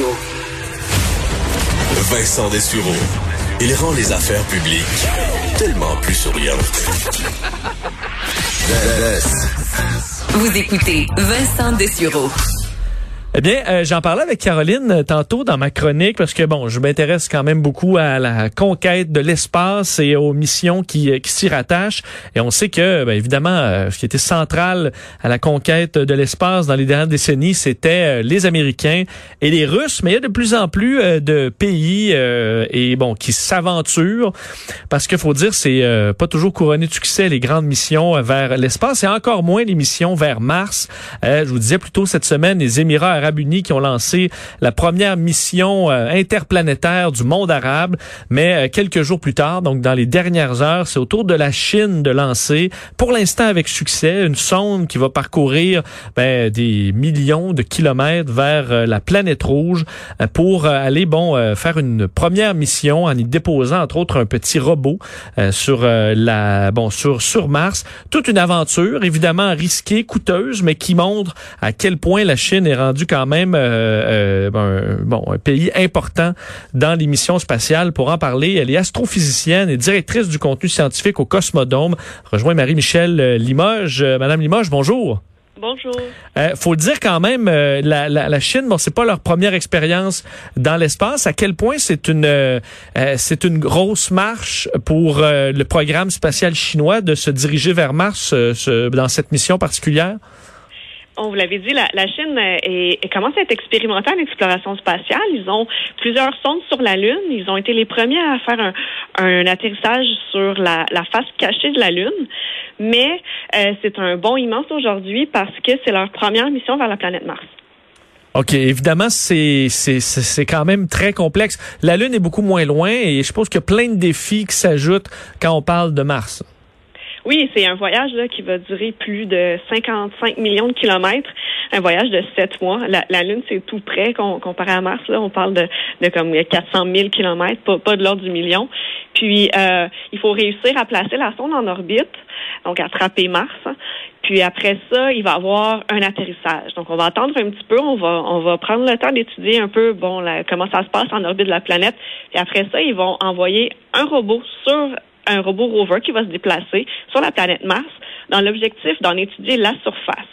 Radio. Vincent Dessureau. Il rend les affaires publiques tellement plus souriantes. Vous écoutez Vincent Dessureau. Eh bien, euh, j'en parlais avec Caroline euh, tantôt dans ma chronique parce que bon, je m'intéresse quand même beaucoup à la conquête de l'espace et aux missions qui, euh, qui s'y rattachent. Et on sait que, ben, évidemment, ce qui était central à la conquête de l'espace dans les dernières décennies, c'était les Américains et les Russes. Mais il y a de plus en plus de pays et bon qui s'aventurent parce qu'il faut dire, c'est pas toujours couronné de succès les grandes missions vers l'espace et encore moins les missions vers Mars. je vous disais plus tôt cette semaine, les Émirats Arabes Unis qui ont lancé la première mission euh, interplanétaire du monde arabe, mais euh, quelques jours plus tard, donc dans les dernières heures, c'est au tour de la Chine de lancer, pour l'instant avec succès, une sonde qui va parcourir ben, des millions de kilomètres vers euh, la planète rouge pour aller bon faire une première mission en y déposant entre autres un petit robot sur la bon sur sur Mars. Toute une aventure évidemment risquée, coûteuse, mais qui montre à quel point la Chine est rendue quand même euh, euh, ben, bon, un pays important dans l'émission spatiale. Pour en parler, elle est astrophysicienne et directrice du contenu scientifique au Cosmodome. Rejoint Marie-Michel euh, Limoges. Madame Limoges, bonjour. Bonjour. Euh, faut dire quand même, la, la, la, Chine, bon, c'est pas leur première expérience dans l'espace. À quel point c'est une c'est une grosse marche pour le programme spatial chinois de se diriger vers Mars dans cette mission particulière? On vous l'avait dit, la, Chine est, commence à être expérimentée en exploration spatiale. Ils ont plusieurs sondes sur la Lune. Ils ont été les premiers à faire un, atterrissage sur la, face cachée de la Lune. Mais euh, c'est un bon immense aujourd'hui parce que c'est leur première mission vers la planète Mars. OK, évidemment, c'est c'est quand même très complexe. La Lune est beaucoup moins loin et je suppose qu'il y a plein de défis qui s'ajoutent quand on parle de Mars. Oui, c'est un voyage qui va durer plus de 55 millions de kilomètres, un voyage de sept mois. La, Lune, c'est tout près comparé à Mars. Là, on parle de, comme 400 000 kilomètres, pas, de l'ordre du million. Puis, euh, il faut réussir à placer la sonde en orbite, donc attraper Mars. Puis après ça, il va y avoir un atterrissage. Donc, on va attendre un petit peu, on va, on va prendre le temps d'étudier un peu, bon, comment ça se passe en orbite de la planète. Puis après ça, ils vont envoyer un robot sur un robot rover qui va se déplacer sur la planète Mars dans l'objectif d'en étudier la surface.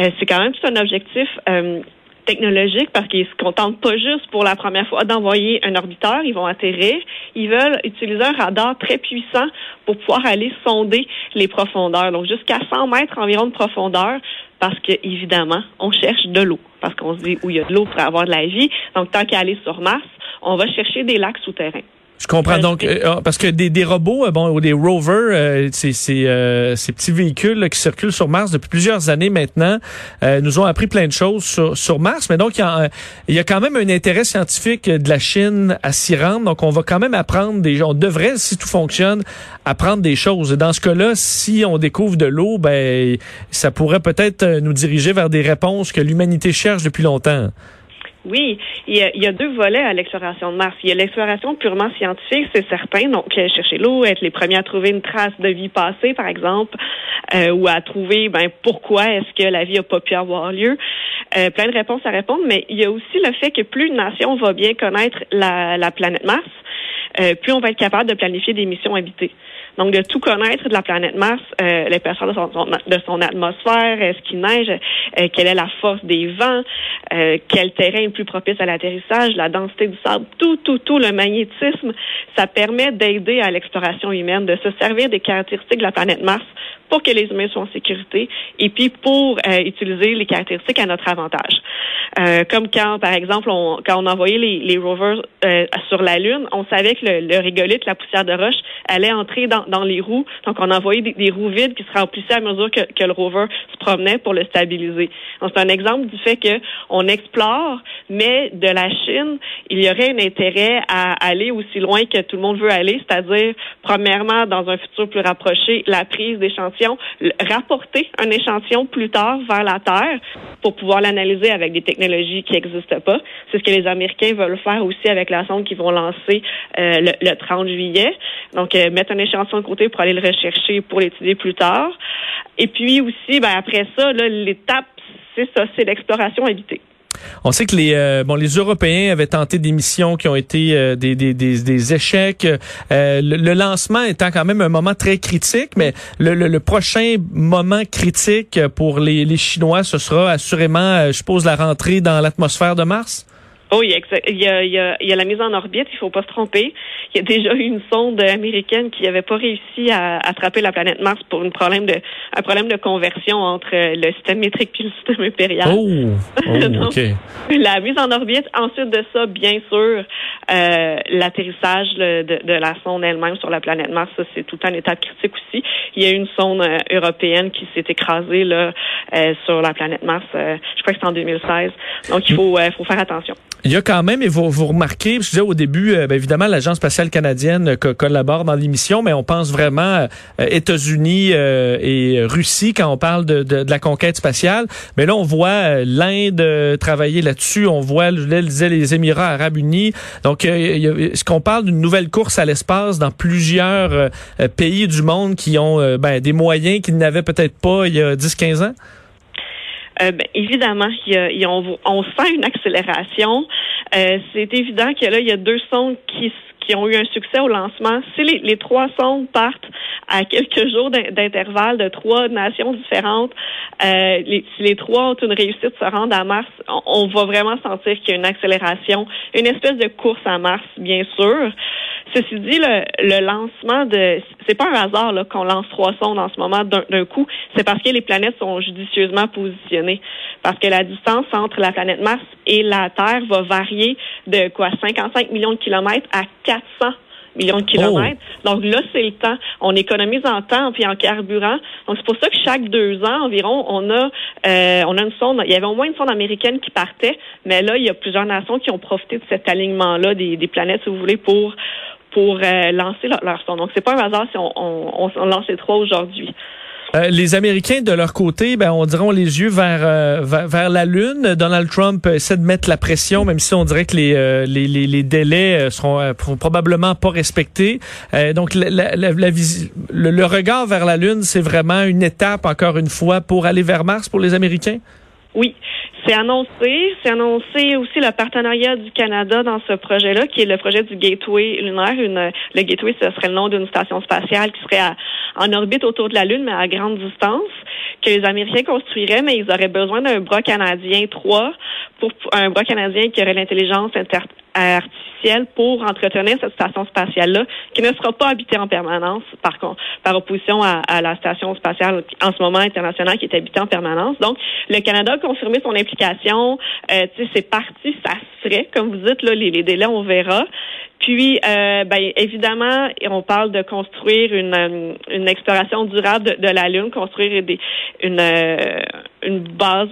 Euh, c'est quand même tout un objectif euh, technologique parce qu'ils se contentent pas juste pour la première fois d'envoyer un orbiteur, ils vont atterrir, ils veulent utiliser un radar très puissant pour pouvoir aller sonder les profondeurs, donc jusqu'à 100 mètres environ de profondeur parce que évidemment, on cherche de l'eau parce qu'on se dit où il y a de l'eau pour avoir de la vie. Donc tant qu'à aller sur Mars, on va chercher des lacs souterrains. Je comprends donc euh, ah, parce que des, des robots, euh, bon, ou des rovers, euh, c'est ces petits véhicules qui circulent sur Mars depuis plusieurs années maintenant, nous ont appris plein de choses sur, sur Mars. Mais donc il y, a, il y, a, quand même un intérêt scientifique de la Chine à s'y rendre. Donc on va quand même apprendre des, on devrait, si tout fonctionne, apprendre des choses. Et dans ce cas-là, si on découvre de l'eau, ben ça pourrait peut-être nous diriger vers des réponses que l'humanité cherche depuis longtemps. Oui, il y, a, il y, a, deux volets à l'exploration de Mars. Il y a l'exploration purement scientifique, c'est certain, donc chercher l'eau, être les premiers à trouver une trace de vie passée, par exemple, euh, ou à trouver ben, pourquoi est-ce que la vie n'a pas pu avoir lieu. Euh, plein de réponses à répondre, mais il y a aussi le fait que plus une nation va bien connaître la, la planète Mars, euh, plus on va être capable de planifier des missions habitées. Donc, de tout connaître de la planète Mars, euh, personnes de son, de son atmosphère, est-ce qu'il neige, euh, quelle est la force des vents, euh, quel terrain est plus propice à l'atterrissage, la densité du sable, tout, tout, tout, le magnétisme, ça permet d'aider à l'exploration humaine, de se servir des caractéristiques de la planète Mars pour que les humains soient en sécurité et puis pour euh, utiliser les caractéristiques à notre avantage. Euh, comme quand, par exemple, on, quand on envoyait les, les rovers euh, sur la Lune, on savait que le, le la poussière de roche, allait entrer dans, dans les roues. Donc, on envoyait des, des, roues vides qui se remplissaient à mesure que, le rover se promenait pour le stabiliser. Donc, c'est un exemple du fait que on explore, mais de la Chine, il y aurait un intérêt à aller aussi loin que tout le monde veut aller, c'est-à-dire, premièrement, dans un futur plus rapproché, la prise d'échantillons rapporter un échantillon plus tard vers la Terre pour pouvoir l'analyser avec des technologies qui n'existent pas. C'est ce que les Américains veulent faire aussi avec la sonde qu'ils vont lancer euh, le, 30 juillet. Donc, euh, mettre un échantillon de côté pour aller le rechercher pour l'étudier plus tard. Et puis aussi, ben, après ça, l'étape, c'est ça, c'est l'exploration habitée. On sait que les euh, bon les Européens avaient tenté des missions qui ont été euh, des, des, des, des, échecs. Euh, le, lancement étant quand même un moment très critique, mais le, le, prochain moment critique pour les, les Chinois, ce sera assurément, je suppose, la rentrée dans l'atmosphère de Mars? Oh, il y, a, il, y a, il, y a, la mise en orbite, il faut pas se tromper. Il y a déjà eu une sonde américaine qui n'avait pas réussi à attraper la planète Mars pour un problème de un problème de conversion entre le système métrique et le système impérial. Oh, oh OK. La mise en orbite, ensuite de ça, bien sûr, euh, l'atterrissage de, de, la sonde elle-même sur la planète Mars, ça c'est tout un étape critique aussi. Il y a eu une sonde euh, européenne qui s'est écrasée là euh, sur la planète Mars. Euh, je crois que c'est en 2016. Donc il faut faut faire attention. Il y a quand même, et vous, vous remarquez, je disais au début, euh, ben, évidemment, l'Agence spatiale canadienne euh, collabore dans l'émission, mais on pense vraiment euh, États-Unis et Russie quand on parle de, de, la conquête spatiale. Mais là, on voit l'Inde travailler là-dessus. On voit, je disais, les Émirats arabes unis. Donc, est-ce qu'on parle d'une nouvelle course à l'espace dans plusieurs pays du monde qui ont ben, des moyens qu'ils n'avaient peut-être pas il y a 10-15 ans? Euh, ben, évidemment, on, sent une accélération. Euh, c'est évident que là, il y a deux sondes qui, qui ont eu un succès au lancement. Si les, trois sondes partent à quelques jours d'intervalle de trois nations différentes, euh, si les trois ont une réussite se rendre à Mars, on va vraiment sentir qu'il y a une accélération, une espèce de course à Mars, bien sûr. Ceci dit, le, le lancement de, c'est pas un hasard qu'on lance trois sondes en ce moment d'un coup. C'est parce que les planètes sont judicieusement positionnées. Parce que la distance entre la planète Mars et la Terre va varier de quoi? 55 millions de kilomètres à 400 millions de kilomètres. Oh. Donc là, c'est le temps. On économise en temps puis en carburant. Donc c'est pour ça que chaque deux ans environ, on a euh, on a une sonde. Il y avait au moins une sonde américaine qui partait, mais là, il y a plusieurs nations qui ont profité de cet alignement-là des, des planètes, si vous voulez, pour pour euh, lancer leur, leur, son. Donc, c'est pas un hasard si on, on, on lance les trois aujourd'hui. Euh, les Américains, de leur côté, ben, on dirait les yeux vers, euh, vers, la Lune. Donald Trump essaie de mettre la pression, même si on dirait que les, euh, les, les, les, délais seront probablement pas respectés. donc, la, la, la, le, le regard vers la Lune, c'est vraiment une étape, encore une fois, pour aller vers Mars pour les Américains? Oui, c'est annoncé. C'est annoncé aussi le partenariat du Canada dans ce projet-là, qui est le projet du Gateway lunaire. Le Gateway, ce serait le nom d'une station spatiale qui serait en orbite autour de la Lune, mais à grande distance, que les Américains construiraient, mais ils auraient besoin d'un bras canadien 3 pour un bras canadien qui aurait l'intelligence artificielle pour entretenir cette station spatiale-là, qui ne sera pas habitée en permanence, par opposition à, la station spatiale en ce moment internationale qui est habitée en permanence. Donc, le Canada a confirmé son implication. Euh, c'est parti, ça se ferait, comme vous dites, là, les, délais, on verra. Puis, euh, ben, évidemment, on parle de construire une, euh, exploration durable de, la Lune, construire une, euh, une base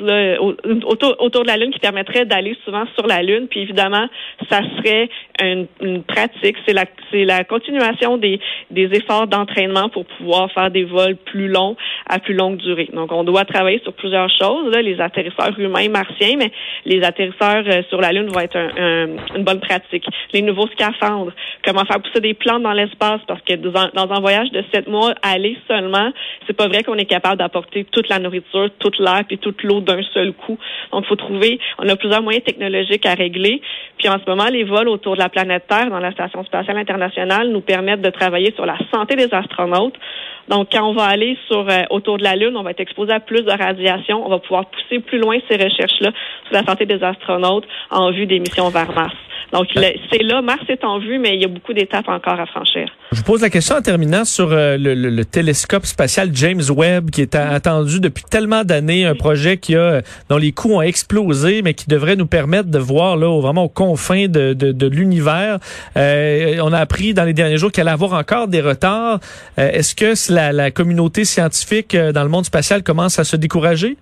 autour, autour de la Lune qui permettrait d'aller souvent sur la Lune. Puis, évidemment, ça serait une, une pratique. C'est la, c'est la continuation des, des efforts d'entraînement pour pouvoir faire des vols plus longs à plus longue durée. Donc, on doit travailler sur plusieurs choses, là, les atterrisseurs humains martiens, mais les atterrisseurs sur la Lune vont être un, une bonne pratique. Les nouveaux scaphandres comment faire pousser des plantes dans l'espace, parce que dans, un voyage de sept mois, aller seulement, c'est pas vrai qu'on est capable d'apporter toute la nourriture, toute l'air et toute l'eau d'un seul coup. Donc, faut trouver, on a plusieurs moyens technologiques à régler. Puis en ce moment, les vols autour de la planète Terre dans la Station spatiale internationale nous permettent de travailler sur la santé des astronautes. Donc, quand on va aller sur euh, autour de la Lune, on va être exposé à plus de radiation. On va pouvoir pousser plus loin ces recherches-là sur la santé des astronautes en vue des missions vers Mars. Donc, c'est là, Mars est en vue, mais il y a beaucoup d'étapes encore à franchir. Je vous pose la question en terminant sur euh, le, télescope spatial James Webb, qui est attendu depuis tellement d'années, un projet qui a, dont les coûts ont explosé, mais qui devrait nous permettre de voir là vraiment aux confins de, de, l'univers. Euh, on a appris dans les derniers jours qu'elle allait avoir encore des retards. Euh, est-ce que la, la communauté scientifique dans le monde spatial commence à se décourager?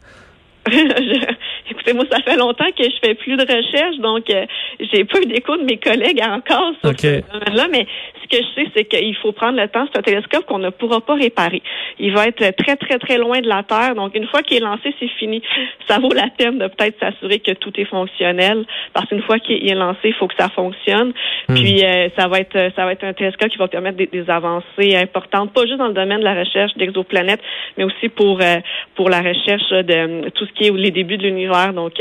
Écoutez, moi, ça fait longtemps que je fais plus de recherche, donc euh, j'ai pas eu d'écho de mes collègues encore sur ce domaine-là, mais que je sais, c'est qu'il faut prendre le temps. C'est un télescope qu'on ne pourra pas réparer. Il va être très, très, très loin de la Terre, donc une fois qu'il est lancé, c'est fini. Ça vaut la peine de peut-être s'assurer que tout est fonctionnel, parce qu'une fois qu'il est lancé, il faut que ça fonctionne. Hmm. Puis euh, ça va être ça va être un télescope qui va permettre des, avancées importantes, pas juste dans le domaine de la recherche d'exoplanètes, mais aussi pour euh, pour la recherche de tout ce qui est les débuts de l'univers. Donc,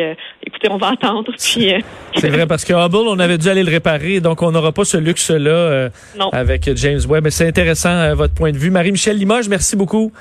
écoutez, on va attendre. Puis, c'est vrai parce que Hubble, on avait dû aller le réparer, donc on n'aura pas ce luxe-là avec James Webb. Mais c'est intéressant votre point de vue, Marie-Michel Limoges. Merci beaucoup.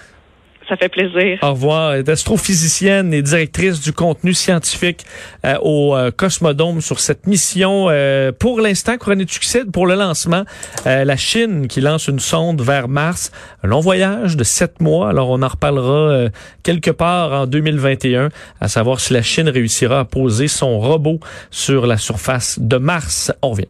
Ça fait plaisir. Au revoir. Astrophysicienne et directrice du contenu scientifique euh, au euh, Cosmodome sur cette mission. Euh, pour l'instant, couronnée de succès pour le lancement. la Chine qui lance une sonde vers Mars. Un long voyage de sept mois. Alors, on en reparlera quelque part en 2021, à savoir si la Chine réussira à poser son robot sur la surface de Mars. On revient.